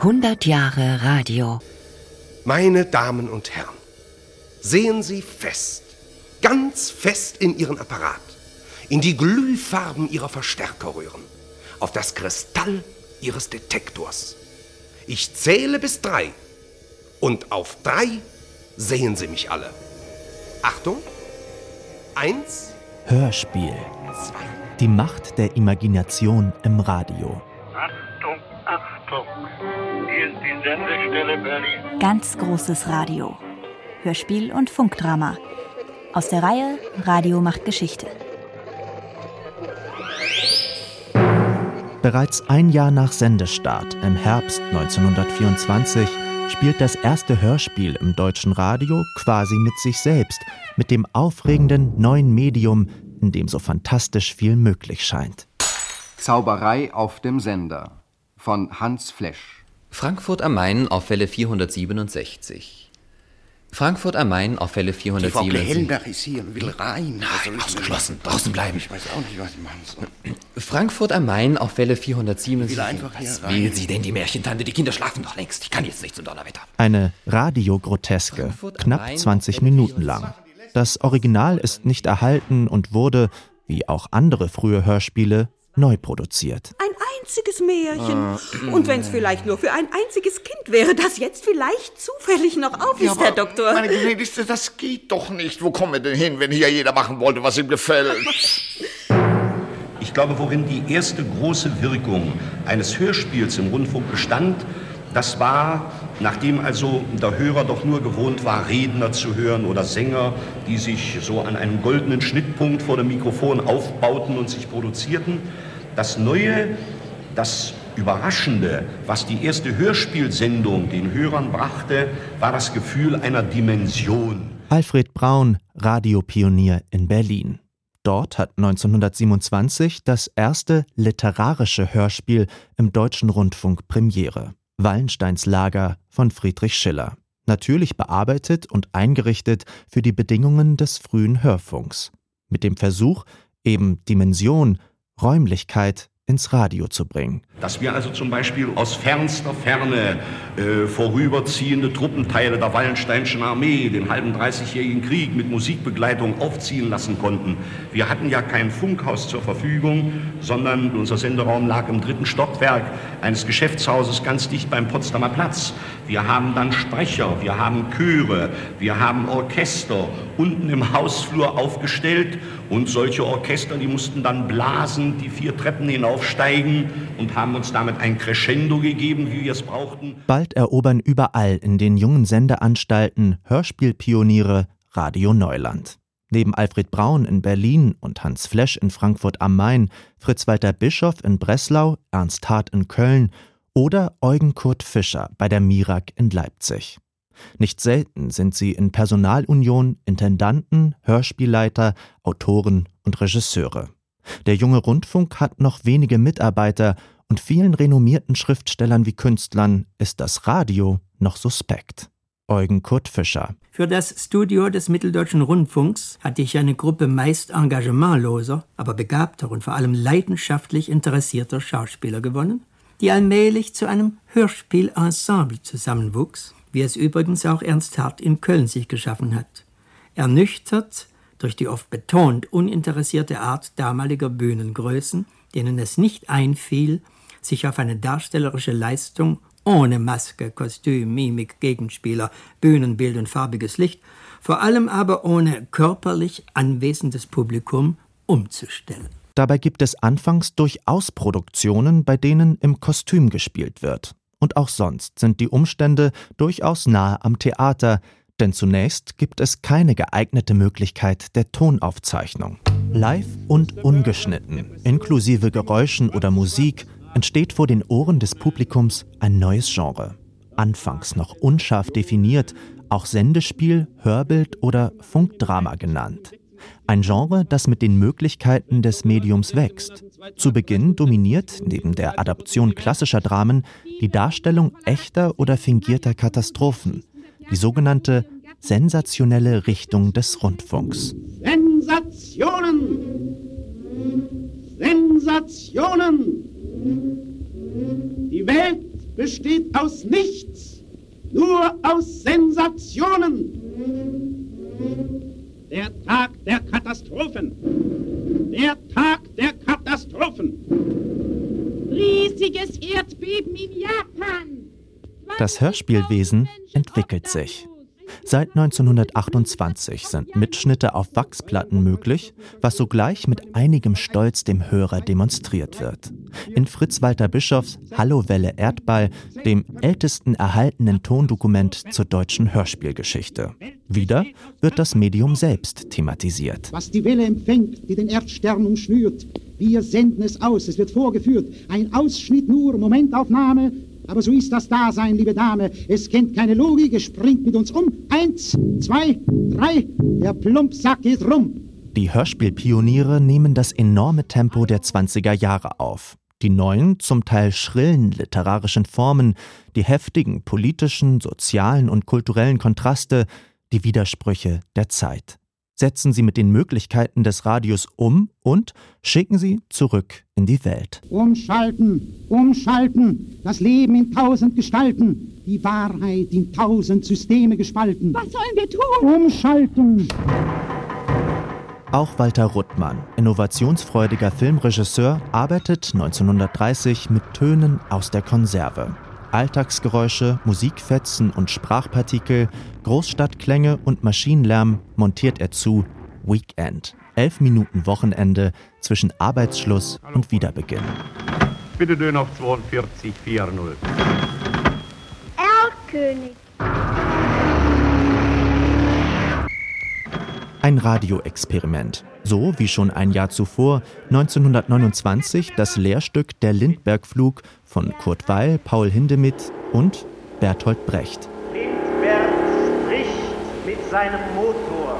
100 Jahre Radio. Meine Damen und Herren, sehen Sie fest, ganz fest in Ihren Apparat, in die Glühfarben Ihrer Verstärkerröhren, auf das Kristall Ihres Detektors. Ich zähle bis drei und auf drei sehen Sie mich alle. Achtung, eins, Hörspiel. zwei. Die Macht der Imagination im Radio. Achtung! Hier ist die Sendestelle Berlin. Ganz großes Radio. Hörspiel und Funkdrama. Aus der Reihe Radio macht Geschichte. Bereits ein Jahr nach Sendestart im Herbst 1924 spielt das erste Hörspiel im deutschen Radio quasi mit sich selbst, mit dem aufregenden neuen Medium, in dem so fantastisch viel möglich scheint. Zauberei auf dem Sender von Hans Flesch. Frankfurt am Main auf Welle 467. Frankfurt am Main auf Welle Die Frau 467. Ist hier und will rein. Nein, ausgeschlossen. Draußen bleiben. Ich weiß auch nicht, was ich machen soll. Frankfurt am Main auf Welle 477. will einfach hier Was rein. will sie denn, die Märchentante? Die Kinder schlafen doch längst. Ich kann jetzt nicht zum Donnerwetter. Eine Radiogroteske, knapp Main 20 auf Welle Minuten lang. Das Original ist nicht erhalten und wurde, wie auch andere frühe Hörspiele, neu produziert. Ein einziges Märchen. Und wenn es vielleicht nur für ein einziges Kind wäre, das jetzt vielleicht zufällig noch auf ist, Herr Doktor. Meine Gnädigste, das geht doch nicht. Wo kommen wir denn hin, wenn hier jeder machen wollte, was ihm gefällt? Ich glaube, worin die erste große Wirkung eines Hörspiels im Rundfunk bestand, das war, nachdem also der Hörer doch nur gewohnt war, Redner zu hören oder Sänger, die sich so an einem goldenen Schnittpunkt vor dem Mikrofon aufbauten und sich produzierten, das Neue, das Überraschende, was die erste Hörspielsendung den Hörern brachte, war das Gefühl einer Dimension. Alfred Braun, Radiopionier in Berlin. Dort hat 1927 das erste literarische Hörspiel im deutschen Rundfunk Premiere. Wallensteins Lager von Friedrich Schiller. Natürlich bearbeitet und eingerichtet für die Bedingungen des frühen Hörfunks. Mit dem Versuch, eben Dimension, Räumlichkeit ins Radio zu bringen. Dass wir also zum Beispiel aus fernster Ferne äh, vorüberziehende Truppenteile der Wallensteinischen Armee den halben Dreißigjährigen Krieg mit Musikbegleitung aufziehen lassen konnten. Wir hatten ja kein Funkhaus zur Verfügung, sondern unser Senderaum lag im dritten Stockwerk eines Geschäftshauses ganz dicht beim Potsdamer Platz. Wir haben dann Sprecher, wir haben Chöre, wir haben Orchester unten im Hausflur aufgestellt und solche Orchester, die mussten dann blasen, die vier Treppen hinaufsteigen und haben uns damit ein Crescendo gegeben, wie wir es brauchten. Bald erobern überall in den jungen Sendeanstalten Hörspielpioniere Radio Neuland. Neben Alfred Braun in Berlin und Hans Flesch in Frankfurt am Main, Fritz-Walter Bischoff in Breslau, Ernst Hart in Köln oder Eugen Kurt Fischer bei der MIRAG in Leipzig. Nicht selten sind sie in Personalunion Intendanten, Hörspielleiter, Autoren und Regisseure. Der junge Rundfunk hat noch wenige Mitarbeiter und vielen renommierten Schriftstellern wie Künstlern ist das Radio noch suspekt. Eugen Kurt Fischer. Für das Studio des Mitteldeutschen Rundfunks hatte ich eine Gruppe meist engagementloser, aber begabter und vor allem leidenschaftlich interessierter Schauspieler gewonnen, die allmählich zu einem Hörspielensemble zusammenwuchs, wie es übrigens auch Ernst Hart in Köln sich geschaffen hat. Ernüchtert durch die oft betont uninteressierte Art damaliger Bühnengrößen, denen es nicht einfiel, sich auf eine darstellerische Leistung ohne Maske, Kostüm, Mimik, Gegenspieler, Bühnenbild und farbiges Licht, vor allem aber ohne körperlich anwesendes Publikum umzustellen. Dabei gibt es anfangs durchaus Produktionen, bei denen im Kostüm gespielt wird. Und auch sonst sind die Umstände durchaus nahe am Theater, denn zunächst gibt es keine geeignete Möglichkeit der Tonaufzeichnung. Live und ungeschnitten, inklusive Geräuschen oder Musik, entsteht vor den Ohren des Publikums ein neues Genre. Anfangs noch unscharf definiert, auch Sendespiel, Hörbild oder Funkdrama genannt. Ein Genre, das mit den Möglichkeiten des Mediums wächst. Zu Beginn dominiert neben der Adaption klassischer Dramen die Darstellung echter oder fingierter Katastrophen, die sogenannte sensationelle Richtung des Rundfunks. Sensationen! Sensationen! Die Welt besteht aus nichts, nur aus Sensationen. Der Tag der Katastrophen. Der Tag der Katastrophen. Riesiges Erdbeben in Japan. Das Hörspielwesen entwickelt sich. Seit 1928 sind Mitschnitte auf Wachsplatten möglich, was sogleich mit einigem Stolz dem Hörer demonstriert wird. In Fritz Walter Bischofs Hallowelle Erdball, dem ältesten erhaltenen Tondokument zur deutschen Hörspielgeschichte. Wieder wird das Medium selbst thematisiert. Was die Welle empfängt, die den Erdstern umschnürt, wir senden es aus, es wird vorgeführt. Ein Ausschnitt nur, Momentaufnahme, aber so ist das Dasein, liebe Dame. Es kennt keine Logik, es springt mit uns um. Eins, zwei, drei, der Plumpsack geht rum. Die Hörspielpioniere nehmen das enorme Tempo der 20er Jahre auf. Die neuen, zum Teil schrillen literarischen Formen, die heftigen politischen, sozialen und kulturellen Kontraste, die Widersprüche der Zeit setzen Sie mit den Möglichkeiten des Radios um und schicken Sie zurück in die Welt. Umschalten, umschalten, das Leben in tausend Gestalten, die Wahrheit in tausend Systeme gespalten. Was sollen wir tun? Umschalten. Auch Walter Ruttmann, innovationsfreudiger Filmregisseur, arbeitet 1930 mit Tönen aus der Konserve. Alltagsgeräusche, Musikfetzen und Sprachpartikel, Großstadtklänge und Maschinenlärm montiert er zu Weekend. Elf Minuten Wochenende zwischen Arbeitsschluss und Wiederbeginn. Bitte Döner auf 42, 4-0. Erlkönig. Ein Radioexperiment. So wie schon ein Jahr zuvor, 1929, das Lehrstück Der Lindbergflug von Kurt Weil, Paul Hindemith und Bertolt Brecht. Lindbergh spricht mit seinem Motor.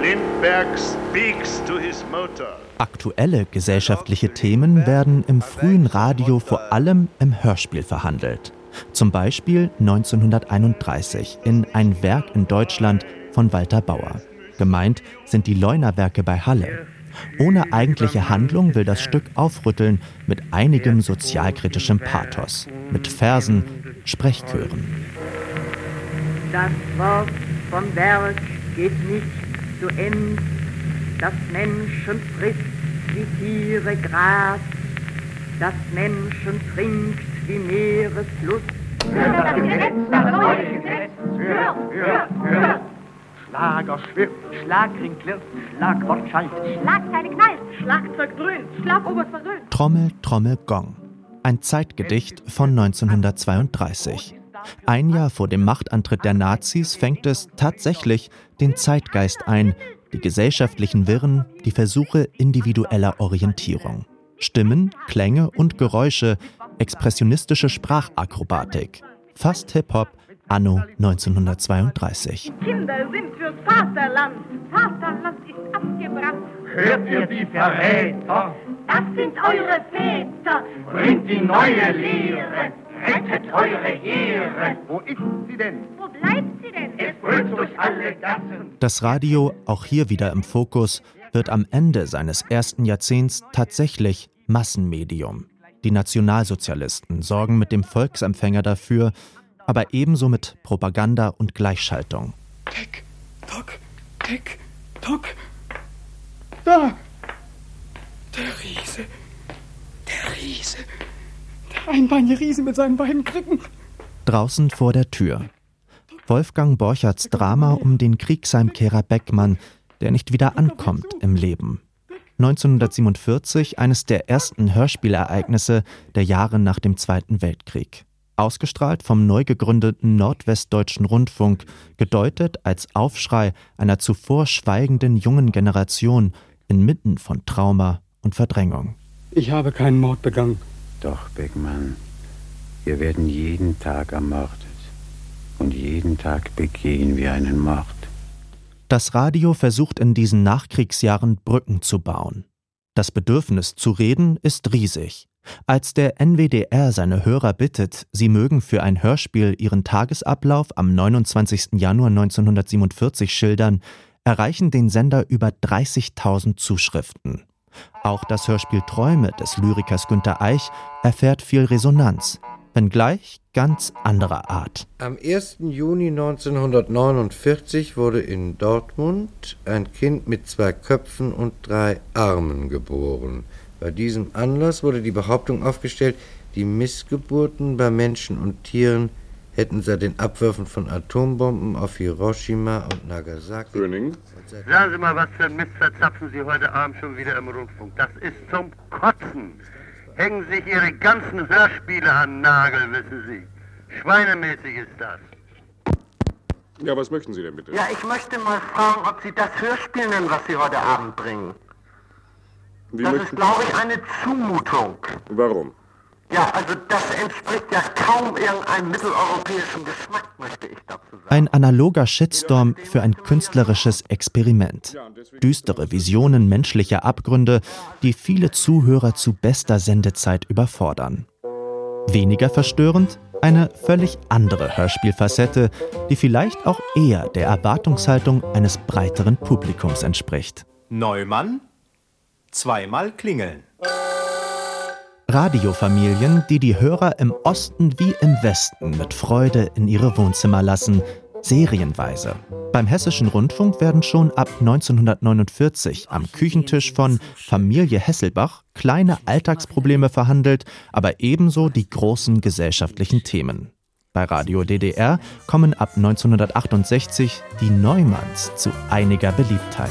Lindbergh speaks to his motor. Aktuelle gesellschaftliche Themen werden im frühen Radio vor allem im Hörspiel verhandelt. Zum Beispiel 1931 in Ein Werk in Deutschland von Walter Bauer. Gemeint sind die Leunerwerke bei Halle. Ohne eigentliche Handlung will das Stück aufrütteln mit einigem sozialkritischem Pathos, mit Versen, Sprechchören. Das Wort vom Werk geht nicht zu End, das Menschen frisst wie Tiere Gras, das Menschen trinkt wie Meeresfluss. Hör das Gesetz, das neue Gesetz, hör, hör, hör. Schlager schwirrt, Schlagring klirrt, Schlagwort schallt. Schlagzeile knallt, Schlagzeug dröhnt, Schlagoberst versöhnt. Trommel, Trommel, Gong. Ein Zeitgedicht von 1932. Ein Jahr vor dem Machtantritt der Nazis fängt es tatsächlich den Zeitgeist ein, die gesellschaftlichen Wirren, die Versuche individueller Orientierung. Stimmen, Klänge und Geräusche, expressionistische Sprachakrobatik. Fast Hip-Hop, anno 1932. Kinder sind fürs Vaterland, Vaterland ist abgebrannt. Hört ihr die Verräter? Das sind eure Väter. Bringt die neue Lehre, rettet eure Heere. Wo ist sie denn? Wo bleibt sie denn? Es brüllt durch alle Gassen. Das Radio, auch hier wieder im Fokus, wird am Ende seines ersten Jahrzehnts tatsächlich Massenmedium. Die Nationalsozialisten sorgen mit dem Volksempfänger dafür, aber ebenso mit Propaganda und Gleichschaltung. Tick, tock, tick, tock. Da! Der Riese. Der Riese. Der einbeinige Riese mit seinen beiden Krippen. Draußen vor der Tür. Wolfgang Borcherts Drama um den Kriegsheimkehrer Beckmann, der nicht wieder ankommt im Leben. 1947 eines der ersten Hörspielereignisse der Jahre nach dem Zweiten Weltkrieg. Ausgestrahlt vom neu gegründeten Nordwestdeutschen Rundfunk, gedeutet als Aufschrei einer zuvor schweigenden jungen Generation inmitten von Trauma und Verdrängung. Ich habe keinen Mord begangen. Doch, Beckmann, wir werden jeden Tag ermordet. Und jeden Tag begehen wir einen Mord. Das Radio versucht in diesen Nachkriegsjahren Brücken zu bauen. Das Bedürfnis zu reden ist riesig. Als der NWDR seine Hörer bittet, sie mögen für ein Hörspiel ihren Tagesablauf am 29. Januar 1947 schildern, erreichen den Sender über 30.000 Zuschriften. Auch das Hörspiel Träume des Lyrikers Günter Eich erfährt viel Resonanz, wenngleich ganz anderer Art. Am 1. Juni 1949 wurde in Dortmund ein Kind mit zwei Köpfen und drei Armen geboren. Bei diesem Anlass wurde die Behauptung aufgestellt, die Missgeburten bei Menschen und Tieren hätten seit den Abwürfen von Atombomben auf Hiroshima und Nagasaki. Gröning. Sagen Sie mal, was für ein Mist verzapfen Sie heute Abend schon wieder im Rundfunk. Das ist zum Kotzen. Hängen sich Ihre ganzen Hörspiele an Nagel, wissen Sie. Schweinemäßig ist das. Ja, was möchten Sie denn bitte? Ja, ich möchte mal fragen, ob Sie das Hörspiel nennen, was Sie heute Abend bringen. Wie das ist, glaube ich, eine Zumutung. Warum? Ja, also das entspricht ja kaum irgendeinem mitteleuropäischen Geschmack, möchte ich dazu sagen. Ein analoger Shitstorm für ein künstlerisches Experiment. Düstere Visionen menschlicher Abgründe, die viele Zuhörer zu bester Sendezeit überfordern. Weniger verstörend eine völlig andere Hörspielfacette, die vielleicht auch eher der Erwartungshaltung eines breiteren Publikums entspricht. Neumann, zweimal klingeln. Radiofamilien, die die Hörer im Osten wie im Westen mit Freude in ihre Wohnzimmer lassen, serienweise. Beim Hessischen Rundfunk werden schon ab 1949 am Küchentisch von Familie Hesselbach kleine Alltagsprobleme verhandelt, aber ebenso die großen gesellschaftlichen Themen. Bei Radio DDR kommen ab 1968 die Neumanns zu einiger Beliebtheit.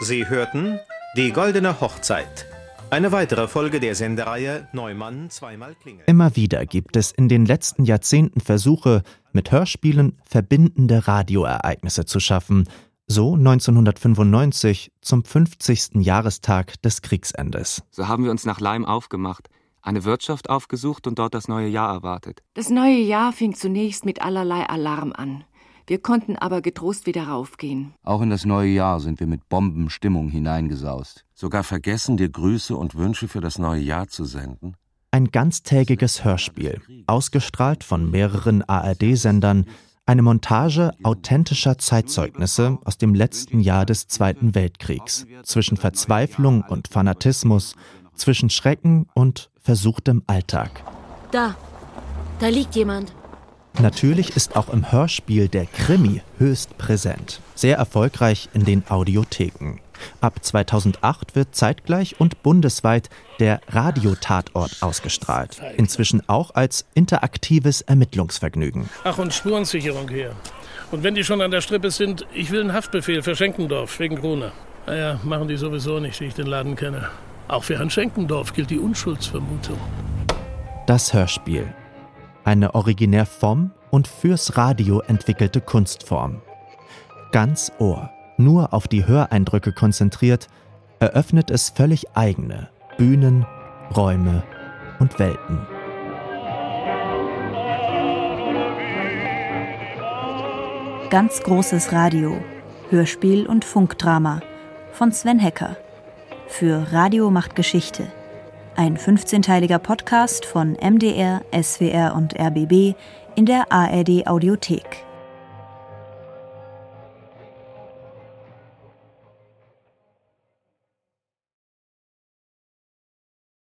Sie hörten Die Goldene Hochzeit. Eine weitere Folge der Sendereihe Neumann zweimal klingeln. Immer wieder gibt es in den letzten Jahrzehnten Versuche, mit Hörspielen verbindende Radioereignisse zu schaffen, so 1995 zum 50. Jahrestag des Kriegsendes. So haben wir uns nach Leim aufgemacht, eine Wirtschaft aufgesucht und dort das neue Jahr erwartet. Das neue Jahr fing zunächst mit allerlei Alarm an. Wir konnten aber getrost wieder raufgehen. Auch in das neue Jahr sind wir mit Bombenstimmung hineingesaust. Sogar vergessen, dir Grüße und Wünsche für das neue Jahr zu senden? Ein ganztägiges Hörspiel, ausgestrahlt von mehreren ARD-Sendern, eine Montage authentischer Zeitzeugnisse aus dem letzten Jahr des Zweiten Weltkriegs, zwischen Verzweiflung und Fanatismus, zwischen Schrecken und versuchtem Alltag. Da, da liegt jemand. Natürlich ist auch im Hörspiel der Krimi höchst präsent, sehr erfolgreich in den Audiotheken. Ab 2008 wird zeitgleich und bundesweit der Radiotatort ausgestrahlt, inzwischen auch als interaktives Ermittlungsvergnügen. Ach, und Spurensicherung hier. Und wenn die schon an der Strippe sind, ich will einen Haftbefehl für Schenkendorf wegen Krone. Naja, machen die sowieso nicht, wie ich den Laden kenne. Auch für Herrn Schenkendorf gilt die Unschuldsvermutung. Das Hörspiel. Eine originär vom und fürs Radio entwickelte Kunstform. Ganz Ohr, nur auf die Höreindrücke konzentriert, eröffnet es völlig eigene Bühnen, Räume und Welten. Ganz großes Radio, Hörspiel und Funkdrama von Sven Hecker. Für Radio macht Geschichte. Ein 15-teiliger Podcast von MDR, SWR und RBB in der ARD Audiothek.